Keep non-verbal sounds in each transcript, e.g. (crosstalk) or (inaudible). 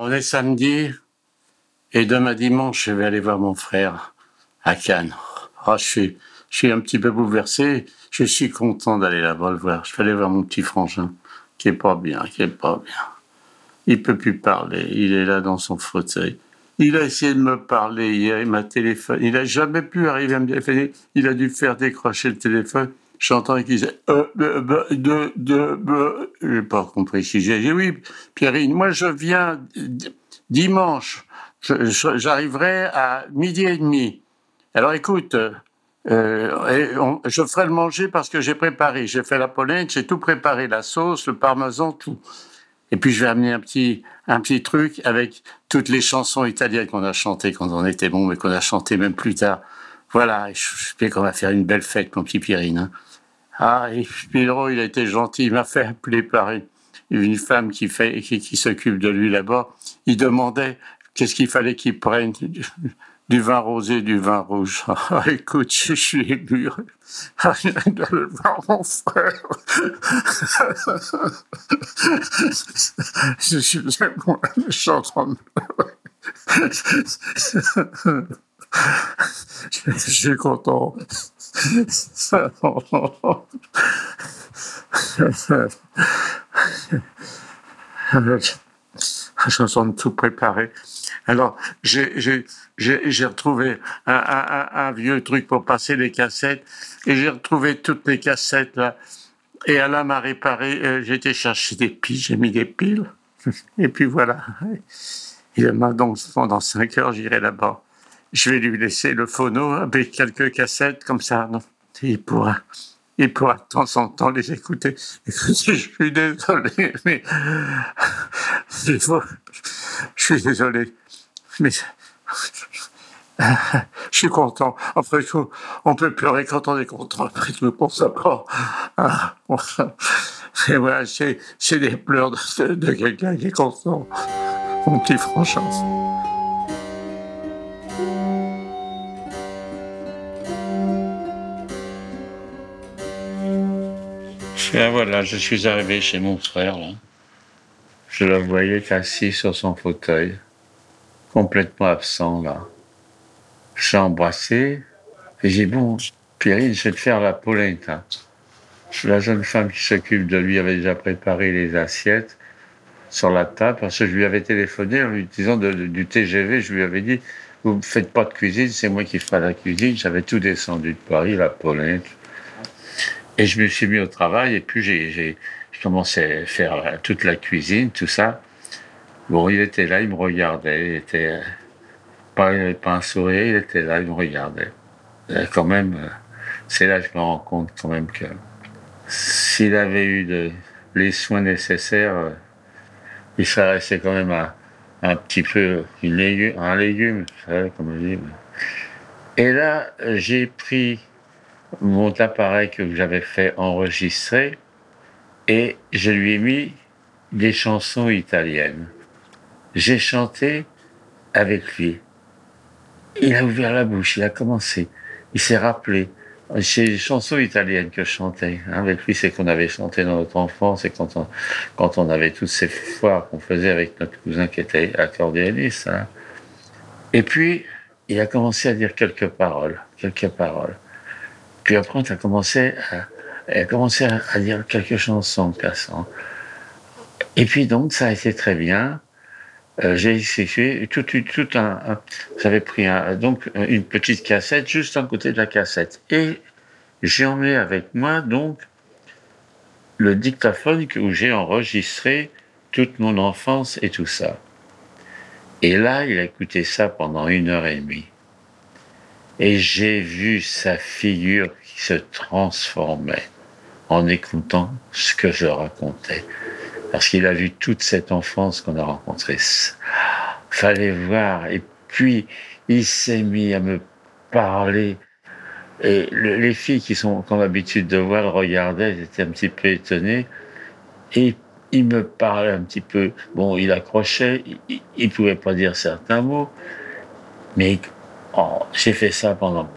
On est samedi, et demain dimanche, je vais aller voir mon frère à Cannes. Ah, je suis, je suis un petit peu bouleversé. Je suis content d'aller là-bas le voir. Je vais aller voir mon petit frangin, qui est pas bien, qui est pas bien. Il peut plus parler. Il est là dans son fauteuil. Il a essayé de me parler hier. Il m'a téléphoné. Il a jamais pu arriver à me téléphoner. Il a dû faire décrocher le téléphone. J'entends qu'il disait euh, euh. J'ai pas compris ce. J'ai dit oui, Pierrine. Moi, je viens dimanche. Je- je- J'arriverai à midi et demi. Alors écoute, euh, je ferai le manger parce que j'ai préparé. J'ai fait la polenta, j'ai tout préparé, la sauce, le parmesan, tout. Et puis je vais amener un petit, un petit truc avec toutes les chansons italiennes qu'on a chantées quand on était bon, mais qu'on a chantées même plus tard. Voilà, je je sais qu'on va faire une belle fête, mon petit Pierrine. hein. Ah, et Pedro, il a été gentil, il m'a fait appeler par une- femme qui fait, qui, qui s'occupe de lui là-bas. Il demandait qu'est-ce qu'il fallait qu'il prenne du, vin rosé, du vin rouge. (laughs) Ah, écoute, je suis ému. (laughs) Ah, je viens d'aller voir mon frère. (laughs) je suis de je, je suis content. Je me sens tout préparé. Alors, j'ai retrouvé un, vieux truc pour passer les cassettes et j'ai retrouvé toutes les cassettes là. Et Alain m'a réparé. euh, j'ai été chercher des piles, j'ai mis des piles. Et puis voilà. Il m'a donc pendant cinq heures, j'irai là-bas. Je vais lui laisser le phono avec quelques cassettes comme ça. Non, il pourra, il pourra de temps en temps les écouter. Je suis désolé, mais je suis désolé, mais je suis content. Après tout, on peut pleurer quand on est content. Après tout, pour ça. Ah, Et voilà, c'est, des pleurs de, de quelqu'un qui est content. Mon petit François. Et voilà, je suis arrivé chez mon frère. Je le voyais assis sur son fauteuil, complètement absent là. Je embrassé et j'ai dit bon, Pierrine, je vais te faire la polenta. La jeune femme qui s'occupe de lui avait déjà préparé les assiettes sur la table parce que je lui avais téléphoné en lui disant du TGV, je lui avais dit vous ne faites pas de cuisine, c'est moi qui ferai la cuisine. J'avais tout descendu de Paris, la polenta. Et je me suis mis au travail et puis j'ai, commencé à faire toute la cuisine, tout ça. Bon, il était là, il me regardait, il était euh, pas, pas un sourire, il était là, il me regardait. Et quand même, euh, c'est là que je me rends compte quand même que s'il avait eu les soins nécessaires, euh, il serait resté quand même un, petit peu un légume, comme on dit. Et là, euh, j'ai pris mon appareil que j'avais fait enregistrer et je lui ai mis des chansons italiennes. J'ai chanté avec lui. Il a ouvert la bouche, il a commencé. Il s'est rappelé. C'est des chansons italiennes que je chantais. hein. Avec lui, c'est qu'on avait chanté dans notre enfance et quand on, avait toutes ces foires qu'on faisait avec notre cousin qui était accordéoniste. hein. Et puis, il a commencé à dire quelques paroles, quelques paroles. Puis après, on a commencé à, elle à, dire quelques chansons, Cassandre. Et puis donc, ça a été très bien. Euh, j'ai exécuté tout, tout, un, j'avais pris donc une petite cassette juste à côté de la cassette. Et j'ai emmené avec moi donc le dictaphone où j'ai enregistré toute mon enfance et tout ça. Et là, il a écouté ça pendant une heure et demie. Et j'ai vu sa figure qui se transformait en écoutant ce que je racontais. Parce qu'il a vu toute cette enfance qu'on a rencontrée. fallait voir. Et puis, il s'est mis à me parler. Et les filles qui sont qui ont l'habitude de voir regardaient, étaient un petit peu étonnées. Et il me parlait un petit peu. Bon, il accrochait, il, ne pouvait pas dire certains mots, mais j'ai fait ça pendant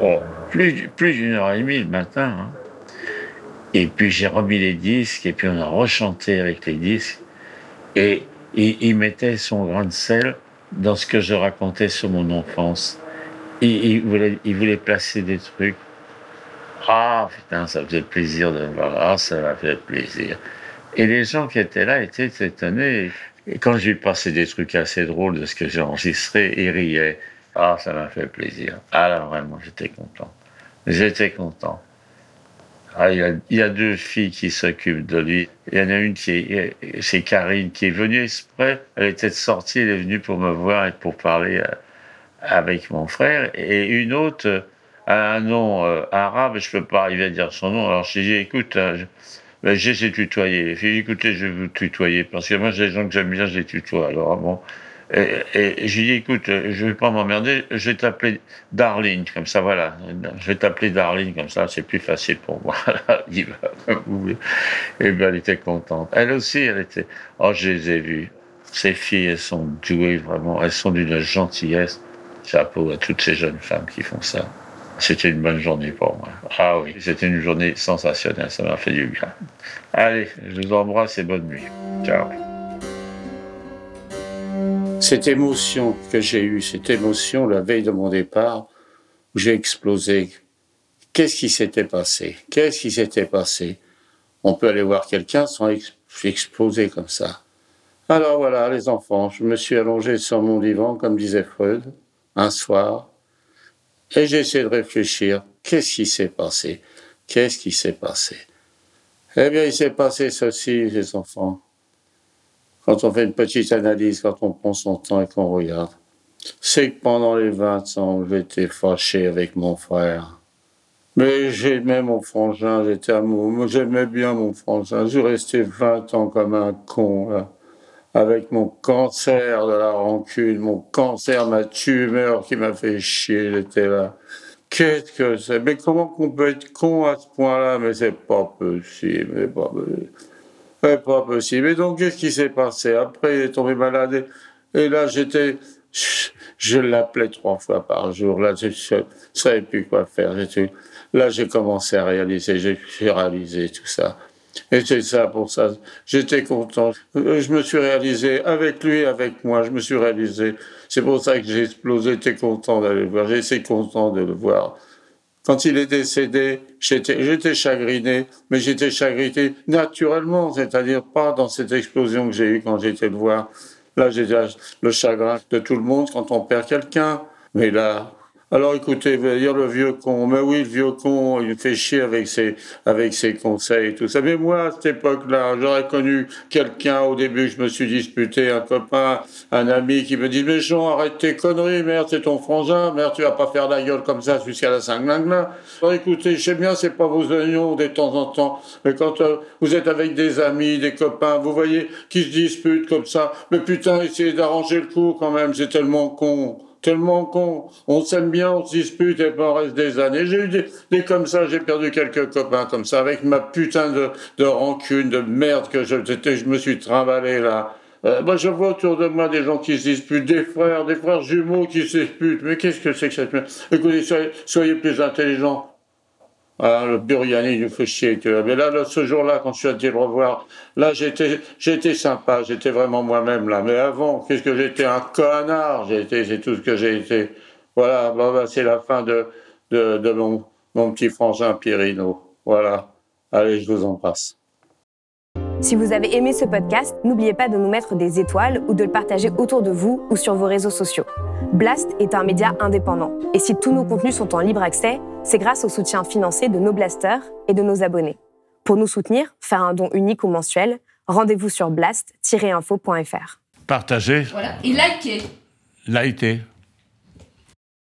oh, plus, plus d'une heure et demie le matin. Hein. Et puis j'ai remis les disques, et puis on a rechanté avec les disques. Et, il mettait son grain de sel dans ce que je racontais sur mon enfance. il, voulait, il voulait placer des trucs. Ah, putain, ça faisait plaisir de voir. Ah, ça m'a fait plaisir. Et les gens qui étaient là étaient étonnés. Et quand j'ai passé des trucs assez drôles de ce que j'ai enregistré, ils riaient. Ah, ça m'a fait plaisir. Alors vraiment, j'étais content. J'étais content. Ah, il, y a, deux filles qui s'occupent de lui. Il y en a une qui est, c'est Karine, qui est venue exprès. Elle était sortie, elle est venue pour me voir et pour parler euh, avec mon frère. Et une autre a un nom euh, arabe, je peux pas arriver à dire son nom. Alors j'ai dit, écoute, euh, ben, j'ai essayé de tutoyer. J'ai dit, écoutez, je vais vous tutoyer, parce que moi, j'ai des gens que j'aime bien, je les tutoie. Alors, bon. Et, et j'ai dit, écoute, je vais pas m'emmerder, je vais t'appeler Darling, comme ça, voilà. Je vais t'appeler Darling, comme ça, c'est plus facile pour moi. (laughs) et ben, elle était contente. Elle aussi, elle était, oh, je les ai vues. Ces filles, elles sont douées, vraiment. Elles sont d'une gentillesse. Chapeau à toutes ces jeunes femmes qui font ça. C'était une bonne journée pour moi. Ah oui, c'était une journée sensationnelle, ça m'a fait du bien. Allez, je vous embrasse et bonne nuit. Ciao. Cette émotion que j'ai eue, cette émotion la veille de mon départ, où j'ai explosé. Qu'est-ce qui s'était passé? Qu'est-ce qui s'était passé? On peut aller voir quelqu'un sans exploser comme ça. Alors voilà, les enfants, je me suis allongé sur mon divan, comme disait Freud, un soir, et j'ai essayé de réfléchir, qu'est-ce qui s'est passé? Qu'est-ce qui s'est passé? Eh bien, il s'est passé ceci, les enfants. Quand on fait une petite analyse, quand on prend son temps et qu'on regarde, c'est que pendant les 20 ans, j'étais fâché avec mon frère. Mais j'aimais mon frangin, j'étais amoureux, j'aimais bien mon frangin. Je restais 20 ans comme un con, là avec mon cancer de la rancune, mon cancer, ma tumeur qui m'a fait chier, j'étais là. Qu'est-ce que c'est? Mais comment qu'on peut être con à ce point-là? Mais c'est pas possible, c'est pas possible. C'est pas possible. Et donc, qu'est-ce qui s'est passé Après, il est tombé malade. Et, là, j'étais... Je, l'appelais trois fois par jour. Là, je ne savais plus quoi faire. Là, j'ai commencé à réaliser, j'ai réalisé tout ça. Et c'est ça pour ça. J'étais content. Euh, je me suis réalisé avec lui, avec moi. Je me suis réalisé. C'est pour ça que j'ai explosé. J'étais content d'aller le voir. J'étais content de le voir. Quand il est décédé, j'étais chagriné, mais j'étais chagriné naturellement, c'est-à-dire pas dans cette explosion que j'ai eue quand j'étais le voir. Là, j'ai le chagrin de tout le monde quand on perd quelqu'un. Mais là, alors écoutez, dire le vieux con, mais oui, le vieux con, il fait chier avec ses, avec ses conseils et tout ça. Mais moi, à cette époque-là, j'aurais connu quelqu'un au début, je me suis disputé, un copain, un ami qui me dit, mais Jean, arrête tes conneries, merde, c'est ton frangin, merde, tu vas pas faire la gueule comme ça jusqu'à la cinglingla. Alors écoutez, je sais bien, c'est pas vos oignons de temps en temps, mais quand euh, vous êtes avec des amis, des copains, vous voyez, qui se disputent comme ça, mais putain, essayez d'arranger le coup quand même, c'est tellement con tellement qu'on on s'aime bien, on se dispute et on reste des années. J'ai eu des, comme ça, j'ai perdu quelques copains comme ça, avec ma putain de, de rancune, de merde que je, je me suis trimballé là. Euh, moi, je vois autour de moi des gens qui se disputent, des frères, des frères jumeaux qui se disputent. Mais qu'est-ce que c'est que cette merde? Écoutez, soyez, soyez plus intelligents. Ah, le Buriani, il nous fait chier. Mais là, ce jour-là, quand je suis allé le revoir, là, j'étais, j'étais sympa, j'étais vraiment moi-même là. Mais avant, qu'est-ce que j'étais un connard J'étais, c'est tout ce que j'ai été. Voilà, bah, c'est la fin de, de, mon, mon petit frangin Pierino. Voilà. Allez, je vous embrasse. Si vous avez aimé ce podcast, n'oubliez pas de nous mettre des étoiles ou de le partager autour de vous ou sur vos réseaux sociaux. Blast est un média indépendant et si tous nos contenus sont en libre accès, c'est grâce au soutien financier de nos blasters et de nos abonnés. Pour nous soutenir, faire un don unique ou mensuel, rendez-vous sur blast-info.fr. Partagez. Voilà. Et likez. Likez.